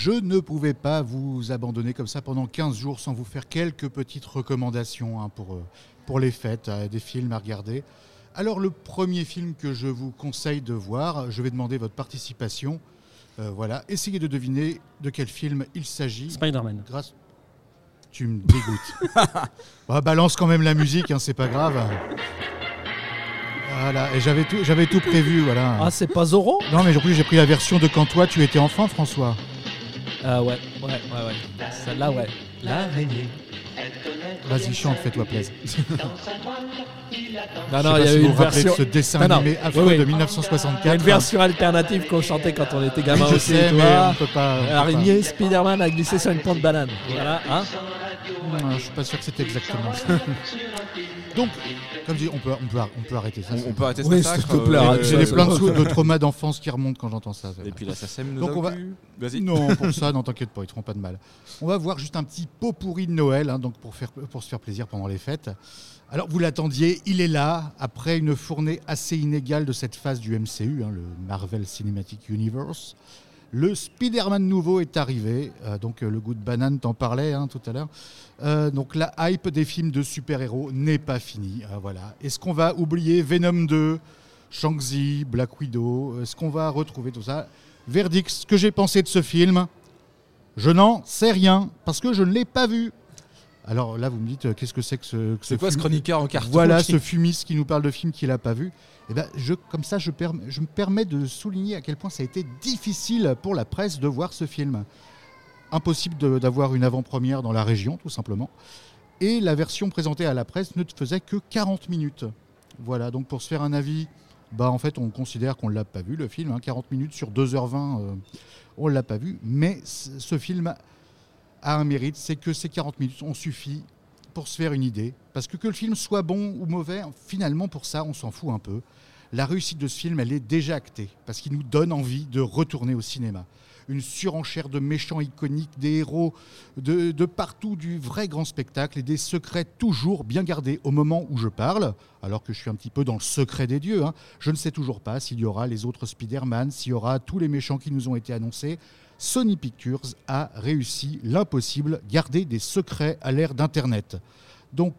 je ne pouvais pas vous abandonner comme ça pendant 15 jours sans vous faire quelques petites recommandations hein, pour, euh, pour les fêtes, euh, des films à regarder. Alors le premier film que je vous conseille de voir, je vais demander votre participation. Euh, voilà, essayez de deviner de quel film il s'agit. Spider-Man. Grâce... Tu me dégoûtes. Bah, balance quand même la musique, hein, c'est pas grave. Voilà, et j'avais tout, j'avais tout prévu, voilà. Ah, c'est pas Zorro? Non, mais en plus j'ai pris la version de quand toi tu étais enfant, François. Ah ouais, ouais, ouais, ouais. Celle-là, ouais. L'araignée. Vas-y, chante, fais-toi plaisir. Non, non, il y a si eu vous une vous rappelez version. de ce dessin Non, non. animé affreux Oui, oui. de Il y a 1964. une version alternative qu'on chantait quand on était gamin Je aussi. sais, mais on peut pas. on peut pas. L'araignée Spider-Man a glissé sur une plante de banane. Voilà, hein Non, je suis pas sûr que c'était exactement ça. Donc, comme je dis, on peut, on peut, on peut arrêter ça. On, on peut arrêter Oui, euh, arrête. J'ai euh, des ça, plein de, ça. de traumas d'enfance qui remontent quand j'entends ça. Et puis là, ça sème nous Donc on va-. Vas-y. Non, pour ça, non, t'inquiète pas, ils te feront pas de mal. On va voir juste un petit pot pourri de Noël, hein, donc pour, faire, pour se faire plaisir pendant les fêtes. Alors, vous l'attendiez, il est là, après une fournée assez inégale de cette phase du MCU, hein, le Marvel Cinematic Universe. Le Spider-Man nouveau est arrivé, euh, donc euh, le goût de banane t'en parlait hein, tout à l'heure. Euh, donc la hype des films de super-héros n'est pas finie. voilà. Est-ce qu'on va oublier Venom 2, Shang-Chi, Black Widow? Est-ce qu'on va retrouver tout ça? Verdict, ce que j'ai pensé de ce film, je n'en sais rien parce que je ne l'ai pas vu. Alors là, vous me dites, euh, qu'est-ce que c'est que ce, C'est quoi ce chroniqueur en carton Voilà, ce fumiste qui nous parle de films qu'il n'a pas vu. Et ben, je, comme ça, je, perm- je me permets de souligner à quel point ça a été difficile pour la presse de voir ce film. Impossible d'avoir une avant-première dans la région, tout simplement. Et la version présentée à la presse ne faisait que 40 minutes. Voilà, donc pour se faire un avis, bah en fait, on considère qu'on ne l'a pas vu, le film. hein, 40 minutes sur 2h20, euh, on ne l'a pas vu. Mais ce film a un mérite, c'est que ces 40 minutes ont suffi pour se faire une idée. Parce que que le film soit bon ou mauvais, finalement, pour ça, on s'en fout un peu. La réussite de ce film, elle est déjà actée, parce qu'il nous donne envie de retourner au cinéma. Une surenchère de méchants iconiques, des héros de, partout, du vrai grand spectacle et des secrets toujours bien gardés au moment où je parle, alors que je suis un petit peu dans le secret des dieux. hein. Je ne sais toujours pas s'il y aura les autres Spider-Man, s'il y aura tous les méchants qui nous ont été annoncés. Sony Pictures a réussi l'impossible, garder des secrets à l'ère d'Internet. Donc,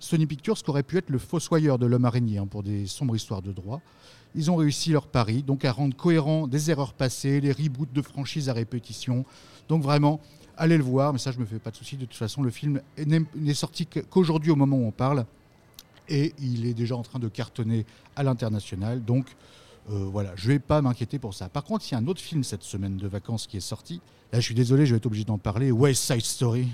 Sony Pictures, qui aurait pu être le fossoyeur de l'homme araignée hein, pour des sombres histoires de droit, ils ont réussi leur pari, donc à rendre cohérent des erreurs passées, les reboots de franchises à répétition. Donc vraiment, allez le voir, mais ça je me fais pas de soucis. De toute façon, le film n'est sorti qu'aujourd'hui au moment où on parle, et il est déjà en train de cartonner à l'international. Donc euh, voilà, je vais pas m'inquiéter pour ça. Par contre, il y a un autre film cette semaine de vacances qui est sorti. Là, je suis désolé, je vais être obligé d'en parler. West Side Story.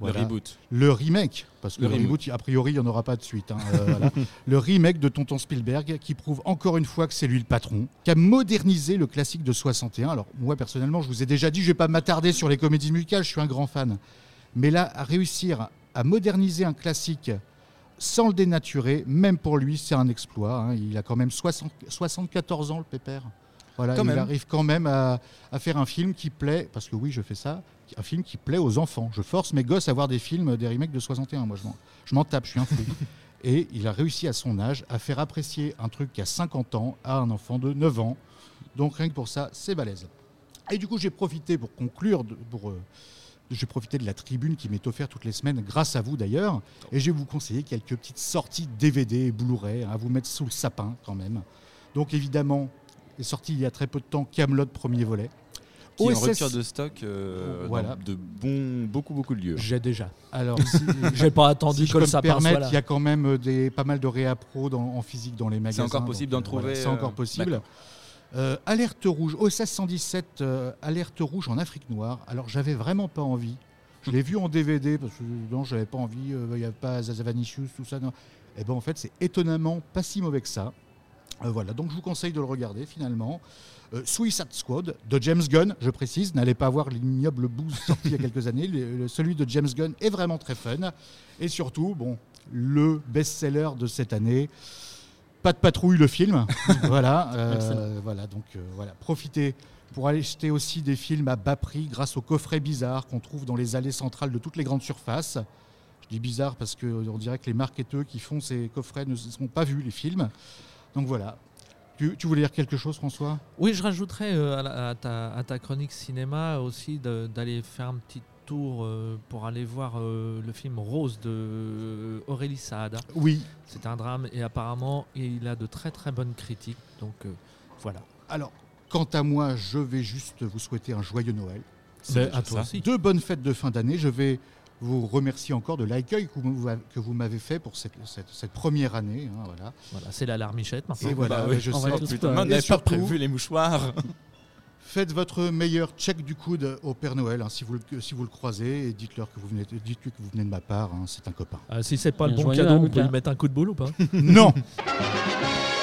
Le Voilà. reboot. Le remake, parce que Le le, reboot. reboot, a priori, il n'y en aura pas de suite. hein, euh, voilà. Le remake de Tonton Spielberg, qui prouve encore une fois que c'est lui le patron, qui a modernisé le classique de 61. Alors, moi, personnellement, je vous ai déjà dit, je ne vais pas m'attarder sur les comédies musicales, je suis un grand fan. Mais là, à réussir à moderniser un classique sans le dénaturer, même pour lui, c'est un exploit. hein. Il a quand même 60 74 ans, le pépère. Voilà, Quand il même. arrive quand même à, à faire un film qui plaît, parce que oui, je fais ça, un film qui plaît aux enfants. Je force mes gosses à voir des films, des remakes de 61. Moi, je m'en- tape, je suis un fou. Et il a réussi à son âge à faire apprécier un truc qui a 50 ans à un enfant de 9 ans. Donc rien que pour ça, c'est balèze. Et du coup, j'ai profité pour conclure, de- pour, euh, j'ai profité de la tribune qui m'est offerte toutes les semaines, grâce à vous d'ailleurs, et je vais vous conseiller quelques petites sorties DVD et Blu-ray hein, à vous mettre sous le sapin quand même. Donc évidemment, est sorti il y a très peu de temps Camelot premier volet. Qui est en OSS rupture de stock euh, Voilà. de bons, beaucoup, beaucoup de lieux. J'ai déjà. Alors, si, J'ai pas attendu si je que peux le me permettre, il y a quand même des, pas mal de réappro dans, en physique dans les magasins. encore possible d'en euh, voilà, trouver, c'est encore euh, possible. Euh, alerte rouge, OSS 117, euh, alerte rouge en Afrique noire. Alors j'avais vraiment pas envie. Je l'ai vu en DVD parce que non, j'avais pas envie. euh, Il n'y a pas Zazavanicius, tout ça. Non. Et ben en fait, c'est étonnamment pas si mauvais que ça. Euh, voilà, donc je vous conseille de le regarder finalement. Euh, Suicide Squad de James Gunn, je précise, n'allez pas voir l'ignoble bouse sorti il y a quelques années. Le- celui de James Gunn est vraiment très fun. Et surtout, bon, le best-seller de cette année, Pas de patrouille le film. voilà, euh, voilà, donc euh, voilà, profitez pour aller acheter aussi des films à bas prix grâce aux coffrets bizarres qu'on trouve dans les allées centrales de toutes les grandes surfaces. Je dis bizarre parce qu'on dirait que les marketeurs qui font ces coffrets ne se sont pas vus les films. Donc voilà, Tu, tu voulais dire quelque chose, François? Oui, je rajouterais euh, à, la- à ta, à ta chronique cinéma aussi de- d'aller faire un petit tour euh, pour aller voir euh, le film Rose de Aurélie Saada. Oui. C'est un drame et apparemment il a de très très bonnes critiques. Donc euh, voilà. Alors, quant à moi, je vais juste vous souhaiter un joyeux Noël. Mais déjà à toi ça. aussi. Deux bonnes fêtes de fin d'année. Je vais vous remercier encore de l'accueil que vous, m'avez fait pour cette, cette- cette première année. hein, voilà. Voilà, c'est la larmichette maintenant. Et voilà, Bah oui. je On sais. putain, pas- on n'avait pas prévu les mouchoirs. Faites votre meilleur check du coude au Père Noël hein, si, vous le, si vous le croisez et dites-leur que vous venez, dites-lui que vous venez de ma part. hein, c'est un copain. Ah, si c'est pas le bon cadeau, on peut lui mettre un coup de boule ou pas? Non.